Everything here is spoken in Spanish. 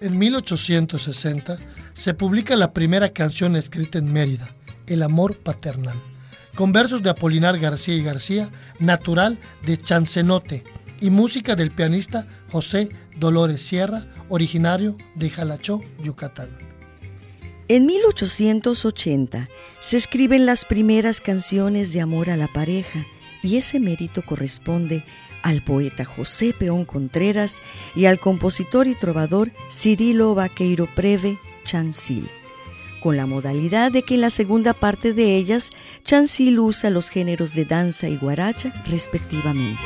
En 1860 se publica la primera canción escrita en Mérida, El amor paternal, con versos de Apolinar García y García, natural de Chancenote, y música del pianista José Dolores Sierra, originario de Jalachó, Yucatán. En 1880 se escriben las primeras canciones de amor a la pareja y ese mérito corresponde al poeta José Peón Contreras y al compositor y trovador Cirilo Vaqueiro Preve Chancil, con la modalidad de que en la segunda parte de ellas Chancil usa los géneros de danza y guaracha respectivamente.